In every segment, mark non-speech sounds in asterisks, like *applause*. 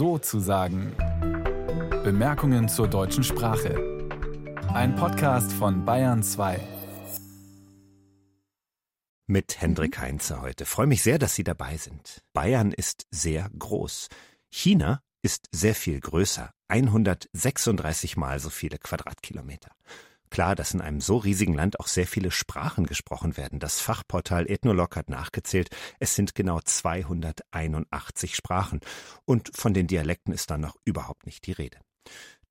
so zu sagen. Bemerkungen zur deutschen Sprache. Ein Podcast von Bayern 2. Mit Hendrik Heinze heute. Freue mich sehr, dass Sie dabei sind. Bayern ist sehr groß. China ist sehr viel größer. 136 mal so viele Quadratkilometer. Klar, dass in einem so riesigen Land auch sehr viele Sprachen gesprochen werden. Das Fachportal Ethnolog hat nachgezählt, es sind genau 281 Sprachen. Und von den Dialekten ist dann noch überhaupt nicht die Rede.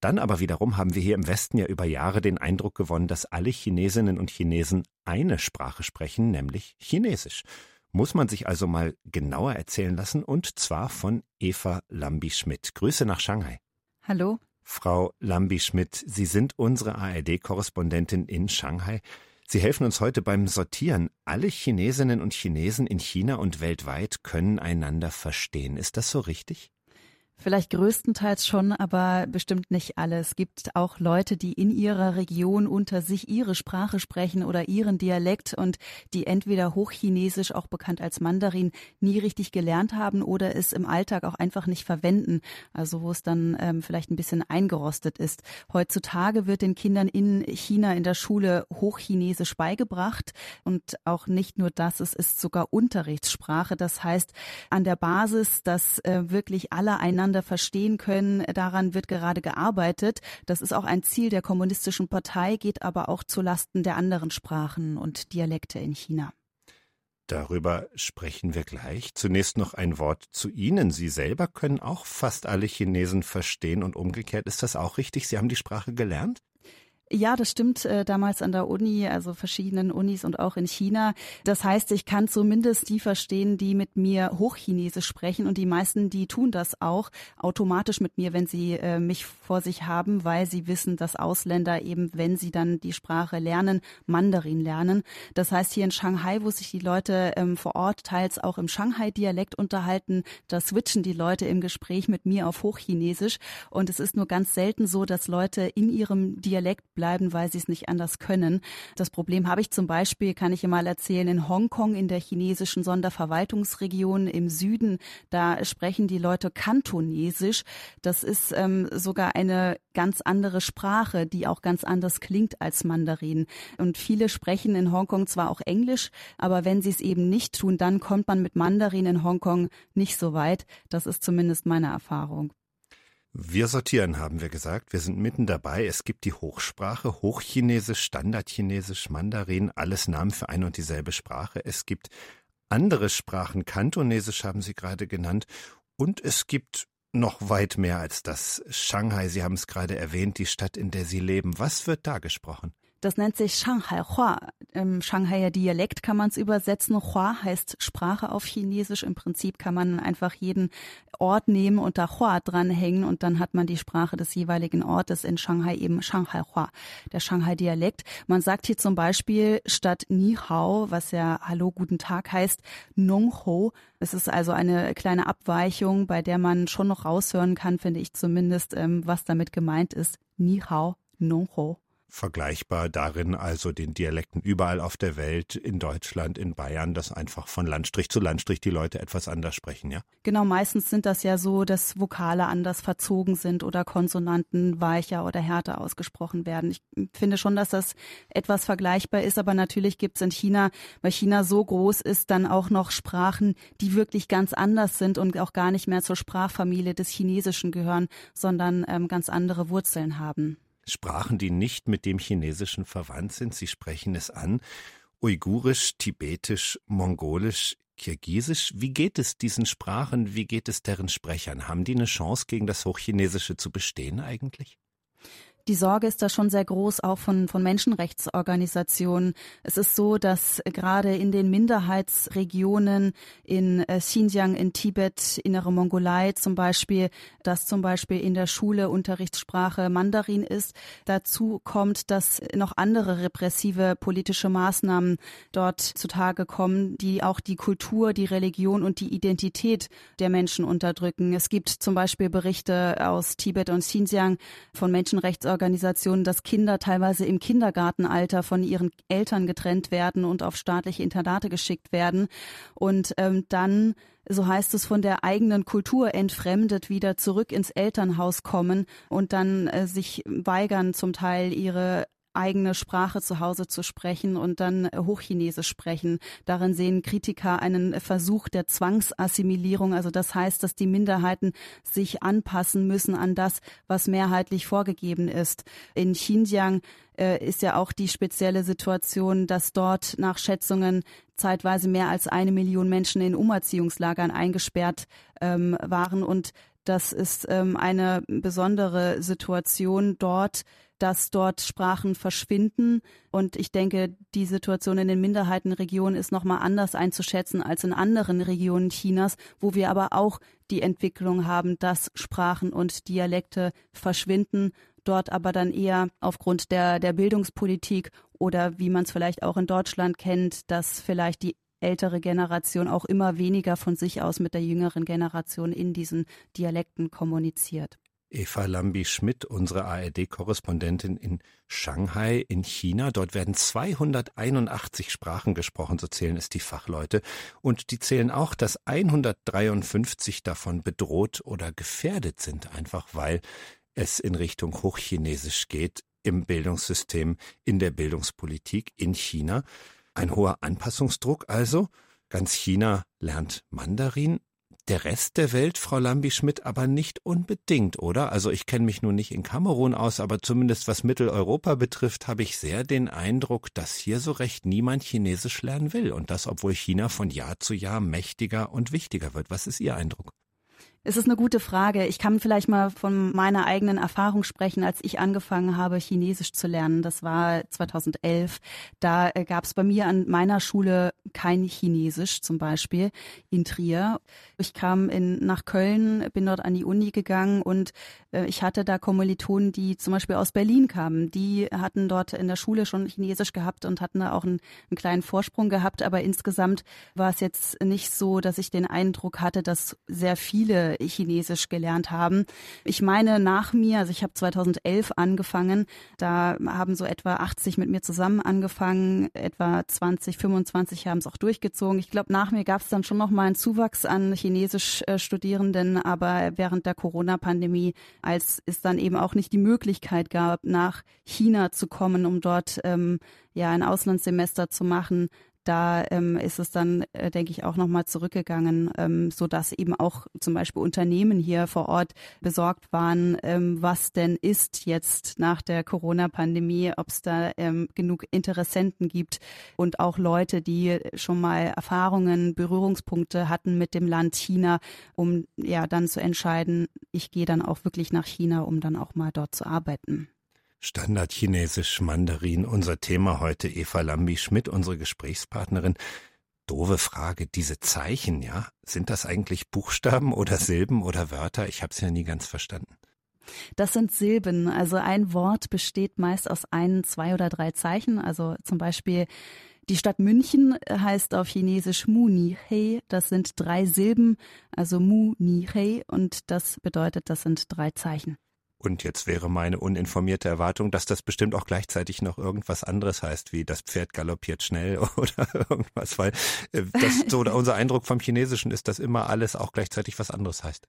Dann aber wiederum haben wir hier im Westen ja über Jahre den Eindruck gewonnen, dass alle Chinesinnen und Chinesen eine Sprache sprechen, nämlich Chinesisch. Muss man sich also mal genauer erzählen lassen und zwar von Eva Lambi-Schmidt. Grüße nach Shanghai. Hallo. Frau Lambi-Schmidt, Sie sind unsere ARD-Korrespondentin in Shanghai. Sie helfen uns heute beim Sortieren. Alle Chinesinnen und Chinesen in China und weltweit können einander verstehen. Ist das so richtig? Vielleicht größtenteils schon, aber bestimmt nicht alle. Es gibt auch Leute, die in ihrer Region unter sich ihre Sprache sprechen oder ihren Dialekt und die entweder Hochchinesisch, auch bekannt als Mandarin, nie richtig gelernt haben oder es im Alltag auch einfach nicht verwenden. Also wo es dann ähm, vielleicht ein bisschen eingerostet ist. Heutzutage wird den Kindern in China in der Schule Hochchinesisch beigebracht und auch nicht nur das, es ist sogar Unterrichtssprache. Das heißt, an der Basis, dass äh, wirklich alle einander miteinander verstehen können. Daran wird gerade gearbeitet. Das ist auch ein Ziel der kommunistischen Partei, geht aber auch zu Lasten der anderen Sprachen und Dialekte in China. Darüber sprechen wir gleich. Zunächst noch ein Wort zu Ihnen. Sie selber können auch fast alle Chinesen verstehen und umgekehrt. Ist das auch richtig? Sie haben die Sprache gelernt? Ja, das stimmt. Äh, damals an der Uni, also verschiedenen Unis und auch in China. Das heißt, ich kann zumindest die verstehen, die mit mir Hochchinesisch sprechen und die meisten, die tun das auch automatisch mit mir, wenn sie äh, mich vor sich haben, weil sie wissen, dass Ausländer eben, wenn sie dann die Sprache lernen, Mandarin lernen. Das heißt, hier in Shanghai, wo sich die Leute ähm, vor Ort teils auch im Shanghai-Dialekt unterhalten, da switchen die Leute im Gespräch mit mir auf Hochchinesisch und es ist nur ganz selten so, dass Leute in ihrem Dialekt bleiben, weil sie es nicht anders können. Das Problem habe ich zum Beispiel, kann ich mal erzählen, in Hongkong in der chinesischen Sonderverwaltungsregion im Süden. Da sprechen die Leute Kantonesisch. Das ist ähm, sogar eine ganz andere Sprache, die auch ganz anders klingt als Mandarin. Und viele sprechen in Hongkong zwar auch Englisch, aber wenn sie es eben nicht tun, dann kommt man mit Mandarin in Hongkong nicht so weit. Das ist zumindest meine Erfahrung. Wir sortieren, haben wir gesagt. Wir sind mitten dabei. Es gibt die Hochsprache, Hochchinesisch, Standardchinesisch, Mandarin, alles Namen für eine und dieselbe Sprache. Es gibt andere Sprachen, Kantonesisch haben Sie gerade genannt. Und es gibt noch weit mehr als das. Shanghai, Sie haben es gerade erwähnt, die Stadt, in der Sie leben. Was wird da gesprochen? Das nennt sich Shanghai Hua. Im Shanghaier Dialekt kann man es übersetzen. Hua heißt Sprache auf Chinesisch. Im Prinzip kann man einfach jeden Ort nehmen und da Hua dranhängen und dann hat man die Sprache des jeweiligen Ortes in Shanghai eben Shanghai Hua, der Shanghai Dialekt. Man sagt hier zum Beispiel statt Ni Hao, was ja Hallo, guten Tag heißt, Nong Ho. Es ist also eine kleine Abweichung, bei der man schon noch raushören kann, finde ich zumindest, ähm, was damit gemeint ist. Ni Hao, Nong Ho vergleichbar darin also den Dialekten überall auf der Welt, in Deutschland, in Bayern, dass einfach von Landstrich zu Landstrich die Leute etwas anders sprechen, ja? Genau, meistens sind das ja so, dass Vokale anders verzogen sind oder Konsonanten weicher oder härter ausgesprochen werden. Ich finde schon, dass das etwas vergleichbar ist, aber natürlich gibt es in China, weil China so groß ist, dann auch noch Sprachen, die wirklich ganz anders sind und auch gar nicht mehr zur Sprachfamilie des Chinesischen gehören, sondern ähm, ganz andere Wurzeln haben. Sprachen, die nicht mit dem Chinesischen verwandt sind. Sie sprechen es an. Uigurisch, Tibetisch, Mongolisch, Kirgisisch. Wie geht es diesen Sprachen? Wie geht es deren Sprechern? Haben die eine Chance, gegen das Hochchinesische zu bestehen eigentlich? Die Sorge ist da schon sehr groß, auch von, von Menschenrechtsorganisationen. Es ist so, dass gerade in den Minderheitsregionen in äh, Xinjiang, in Tibet, Innere Mongolei zum Beispiel, dass zum Beispiel in der Schule Unterrichtssprache Mandarin ist. Dazu kommt, dass noch andere repressive politische Maßnahmen dort zutage kommen, die auch die Kultur, die Religion und die Identität der Menschen unterdrücken. Es gibt zum Beispiel Berichte aus Tibet und Xinjiang von Menschenrechtsorganisationen, Jugendorganisationen, dass Kinder teilweise im Kindergartenalter von ihren Eltern getrennt werden und auf staatliche Internate geschickt werden. Und ähm, dann so heißt es, von der eigenen Kultur entfremdet wieder zurück ins Elternhaus kommen und dann äh, sich weigern, zum Teil ihre eigene Sprache zu Hause zu sprechen und dann Hochchinesisch sprechen. Darin sehen Kritiker einen Versuch der Zwangsassimilierung. Also das heißt, dass die Minderheiten sich anpassen müssen an das, was mehrheitlich vorgegeben ist. In Xinjiang äh, ist ja auch die spezielle Situation, dass dort nach Schätzungen zeitweise mehr als eine Million Menschen in Umerziehungslagern eingesperrt ähm, waren und das ist ähm, eine besondere Situation dort, dass dort Sprachen verschwinden. Und ich denke, die Situation in den Minderheitenregionen ist nochmal anders einzuschätzen als in anderen Regionen Chinas, wo wir aber auch die Entwicklung haben, dass Sprachen und Dialekte verschwinden, dort aber dann eher aufgrund der, der Bildungspolitik oder wie man es vielleicht auch in Deutschland kennt, dass vielleicht die ältere Generation auch immer weniger von sich aus mit der jüngeren Generation in diesen Dialekten kommuniziert. Eva Lambi-Schmidt, unsere ARD-Korrespondentin in Shanghai in China. Dort werden 281 Sprachen gesprochen, so zählen es die Fachleute. Und die zählen auch, dass 153 davon bedroht oder gefährdet sind, einfach weil es in Richtung Hochchinesisch geht im Bildungssystem, in der Bildungspolitik in China. Ein hoher Anpassungsdruck also. Ganz China lernt Mandarin, der Rest der Welt, Frau Lambi-Schmidt, aber nicht unbedingt, oder? Also ich kenne mich nun nicht in Kamerun aus, aber zumindest was Mitteleuropa betrifft, habe ich sehr den Eindruck, dass hier so recht niemand Chinesisch lernen will. Und das, obwohl China von Jahr zu Jahr mächtiger und wichtiger wird. Was ist Ihr Eindruck? Es ist eine gute Frage. Ich kann vielleicht mal von meiner eigenen Erfahrung sprechen, als ich angefangen habe, Chinesisch zu lernen. Das war 2011. Da äh, gab es bei mir an meiner Schule kein Chinesisch zum Beispiel in Trier. Ich kam in, nach Köln, bin dort an die Uni gegangen und äh, ich hatte da Kommilitonen, die zum Beispiel aus Berlin kamen. Die hatten dort in der Schule schon Chinesisch gehabt und hatten da auch einen, einen kleinen Vorsprung gehabt. Aber insgesamt war es jetzt nicht so, dass ich den Eindruck hatte, dass sehr viele Chinesisch gelernt haben. Ich meine, nach mir, also ich habe 2011 angefangen, da haben so etwa 80 mit mir zusammen angefangen, etwa 20, 25 haben es auch durchgezogen. Ich glaube, nach mir gab es dann schon noch mal einen Zuwachs an Chinesisch-Studierenden, aber während der Corona-Pandemie, als es dann eben auch nicht die Möglichkeit gab, nach China zu kommen, um dort ähm, ja ein Auslandssemester zu machen, da ähm, ist es dann, äh, denke ich, auch nochmal zurückgegangen, ähm, so dass eben auch zum Beispiel Unternehmen hier vor Ort besorgt waren, ähm, was denn ist jetzt nach der Corona-Pandemie, ob es da ähm, genug Interessenten gibt und auch Leute, die schon mal Erfahrungen, Berührungspunkte hatten mit dem Land China, um ja dann zu entscheiden, ich gehe dann auch wirklich nach China, um dann auch mal dort zu arbeiten. Standardchinesisch Mandarin, unser Thema heute. Eva Lambi-Schmidt, unsere Gesprächspartnerin. Doofe Frage, diese Zeichen, ja, sind das eigentlich Buchstaben oder Silben oder Wörter? Ich habe es ja nie ganz verstanden. Das sind Silben. Also ein Wort besteht meist aus ein, zwei oder drei Zeichen. Also zum Beispiel die Stadt München heißt auf Chinesisch Mu Ni He. Das sind drei Silben, also Mu Ni He, und das bedeutet, das sind drei Zeichen. Und jetzt wäre meine uninformierte Erwartung, dass das bestimmt auch gleichzeitig noch irgendwas anderes heißt, wie das Pferd galoppiert schnell *laughs* oder irgendwas, weil äh, das so unser Eindruck vom Chinesischen ist, dass immer alles auch gleichzeitig was anderes heißt.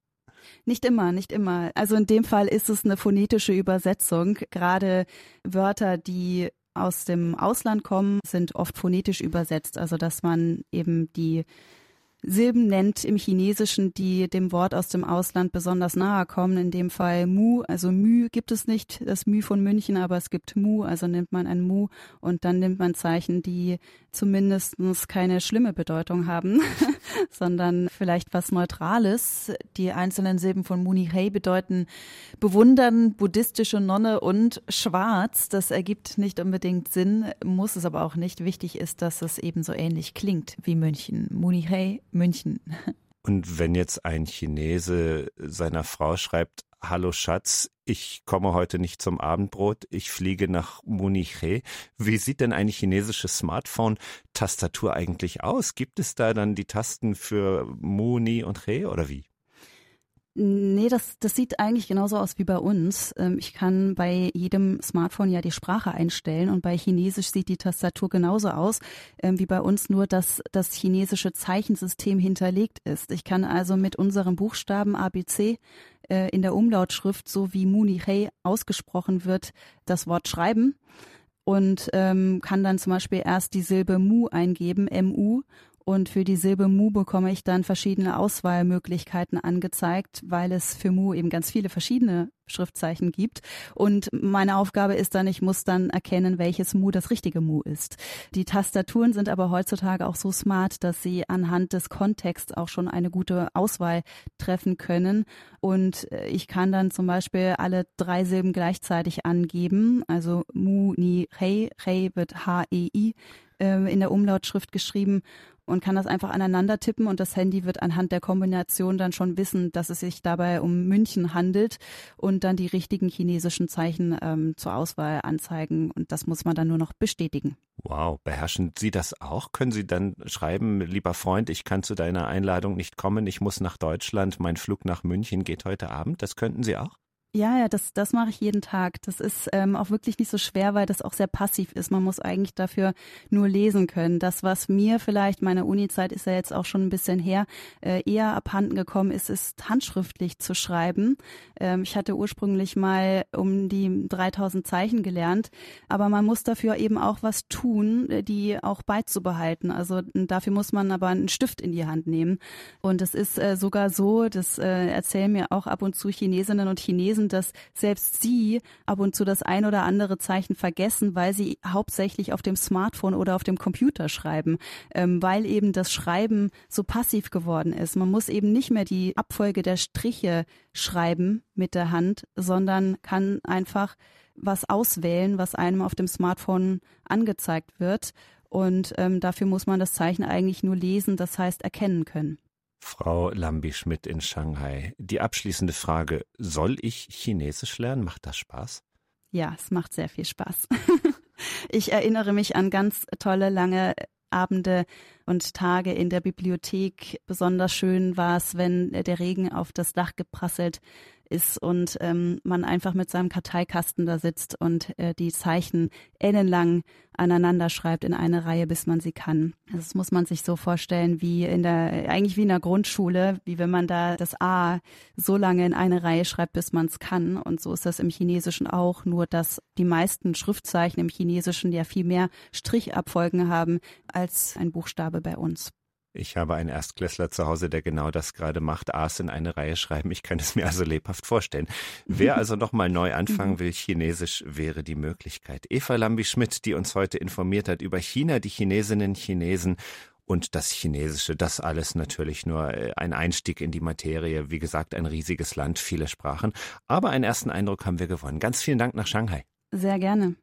Nicht immer, nicht immer. Also in dem Fall ist es eine phonetische Übersetzung. Gerade Wörter, die aus dem Ausland kommen, sind oft phonetisch übersetzt. Also dass man eben die Silben nennt im Chinesischen, die dem Wort aus dem Ausland besonders nahe kommen. In dem Fall Mu, also Mü gibt es nicht, das Mü von München, aber es gibt Mu, also nimmt man ein Mu und dann nimmt man Zeichen, die zumindest keine schlimme Bedeutung haben, *laughs* sondern vielleicht was Neutrales. Die einzelnen Silben von Muni Hei bedeuten bewundern, buddhistische Nonne und schwarz. Das ergibt nicht unbedingt Sinn, muss es aber auch nicht. Wichtig ist, dass es eben so ähnlich klingt wie München. Muni Hei, München. Und wenn jetzt ein Chinese seiner Frau schreibt, Hallo Schatz, ich komme heute nicht zum Abendbrot, ich fliege nach Muniche. Wie sieht denn eine chinesische Smartphone-Tastatur eigentlich aus? Gibt es da dann die Tasten für Muni und He oder wie? Nee, das, das sieht eigentlich genauso aus wie bei uns. Ähm, ich kann bei jedem Smartphone ja die Sprache einstellen und bei Chinesisch sieht die Tastatur genauso aus ähm, wie bei uns, nur dass das chinesische Zeichensystem hinterlegt ist. Ich kann also mit unserem Buchstaben ABC äh, in der Umlautschrift, so wie Muni Hei ausgesprochen wird, das Wort schreiben und ähm, kann dann zum Beispiel erst die Silbe Mu eingeben, MU, und für die Silbe Mu bekomme ich dann verschiedene Auswahlmöglichkeiten angezeigt, weil es für Mu eben ganz viele verschiedene Schriftzeichen gibt. Und meine Aufgabe ist dann, ich muss dann erkennen, welches Mu das richtige Mu ist. Die Tastaturen sind aber heutzutage auch so smart, dass sie anhand des Kontexts auch schon eine gute Auswahl treffen können. Und äh, ich kann dann zum Beispiel alle drei Silben gleichzeitig angeben. Also Mu, Ni, Rei. Rei wird H-E-I äh, in der Umlautschrift geschrieben und kann das einfach aneinander tippen und das Handy wird anhand der Kombination dann schon wissen, dass es sich dabei um München handelt und dann die richtigen chinesischen Zeichen ähm, zur Auswahl anzeigen und das muss man dann nur noch bestätigen. Wow, beherrschen Sie das auch? Können Sie dann schreiben, lieber Freund, ich kann zu deiner Einladung nicht kommen, ich muss nach Deutschland, mein Flug nach München geht heute Abend? Das könnten Sie auch? Ja, ja, das, das mache ich jeden Tag. Das ist ähm, auch wirklich nicht so schwer, weil das auch sehr passiv ist. Man muss eigentlich dafür nur lesen können. Das, was mir vielleicht, meine Uni-Zeit ist ja jetzt auch schon ein bisschen her, äh, eher abhanden gekommen ist, ist handschriftlich zu schreiben. Ähm, ich hatte ursprünglich mal um die 3000 Zeichen gelernt, aber man muss dafür eben auch was tun, äh, die auch beizubehalten. Also dafür muss man aber einen Stift in die Hand nehmen. Und es ist äh, sogar so, das äh, erzählen mir auch ab und zu Chinesinnen und Chinesen, gewesen, dass selbst sie ab und zu das ein oder andere Zeichen vergessen, weil sie hauptsächlich auf dem Smartphone oder auf dem Computer schreiben, ähm, weil eben das Schreiben so passiv geworden ist. Man muss eben nicht mehr die Abfolge der Striche schreiben mit der Hand, sondern kann einfach was auswählen, was einem auf dem Smartphone angezeigt wird. Und ähm, dafür muss man das Zeichen eigentlich nur lesen, das heißt erkennen können. Frau Lambi-Schmidt in Shanghai. Die abschließende Frage, soll ich Chinesisch lernen? Macht das Spaß? Ja, es macht sehr viel Spaß. *laughs* ich erinnere mich an ganz tolle, lange Abende und Tage in der Bibliothek. Besonders schön war es, wenn der Regen auf das Dach geprasselt ist und ähm, man einfach mit seinem Karteikasten da sitzt und äh, die Zeichen ellenlang aneinander schreibt in eine Reihe, bis man sie kann. Also das muss man sich so vorstellen wie in der, eigentlich wie in der Grundschule, wie wenn man da das A so lange in eine Reihe schreibt, bis man es kann. Und so ist das im Chinesischen auch, nur dass die meisten Schriftzeichen im Chinesischen ja viel mehr Strichabfolgen haben als ein Buchstabe bei uns. Ich habe einen Erstklässler zu Hause, der genau das gerade macht, A's in eine Reihe schreiben. Ich kann es mir also lebhaft vorstellen. Wer also nochmal neu anfangen will, Chinesisch wäre die Möglichkeit. Eva Lambi-Schmidt, die uns heute informiert hat über China, die Chinesinnen, Chinesen und das Chinesische. Das alles natürlich nur äh, ein Einstieg in die Materie. Wie gesagt, ein riesiges Land, viele Sprachen. Aber einen ersten Eindruck haben wir gewonnen. Ganz vielen Dank nach Shanghai. Sehr gerne.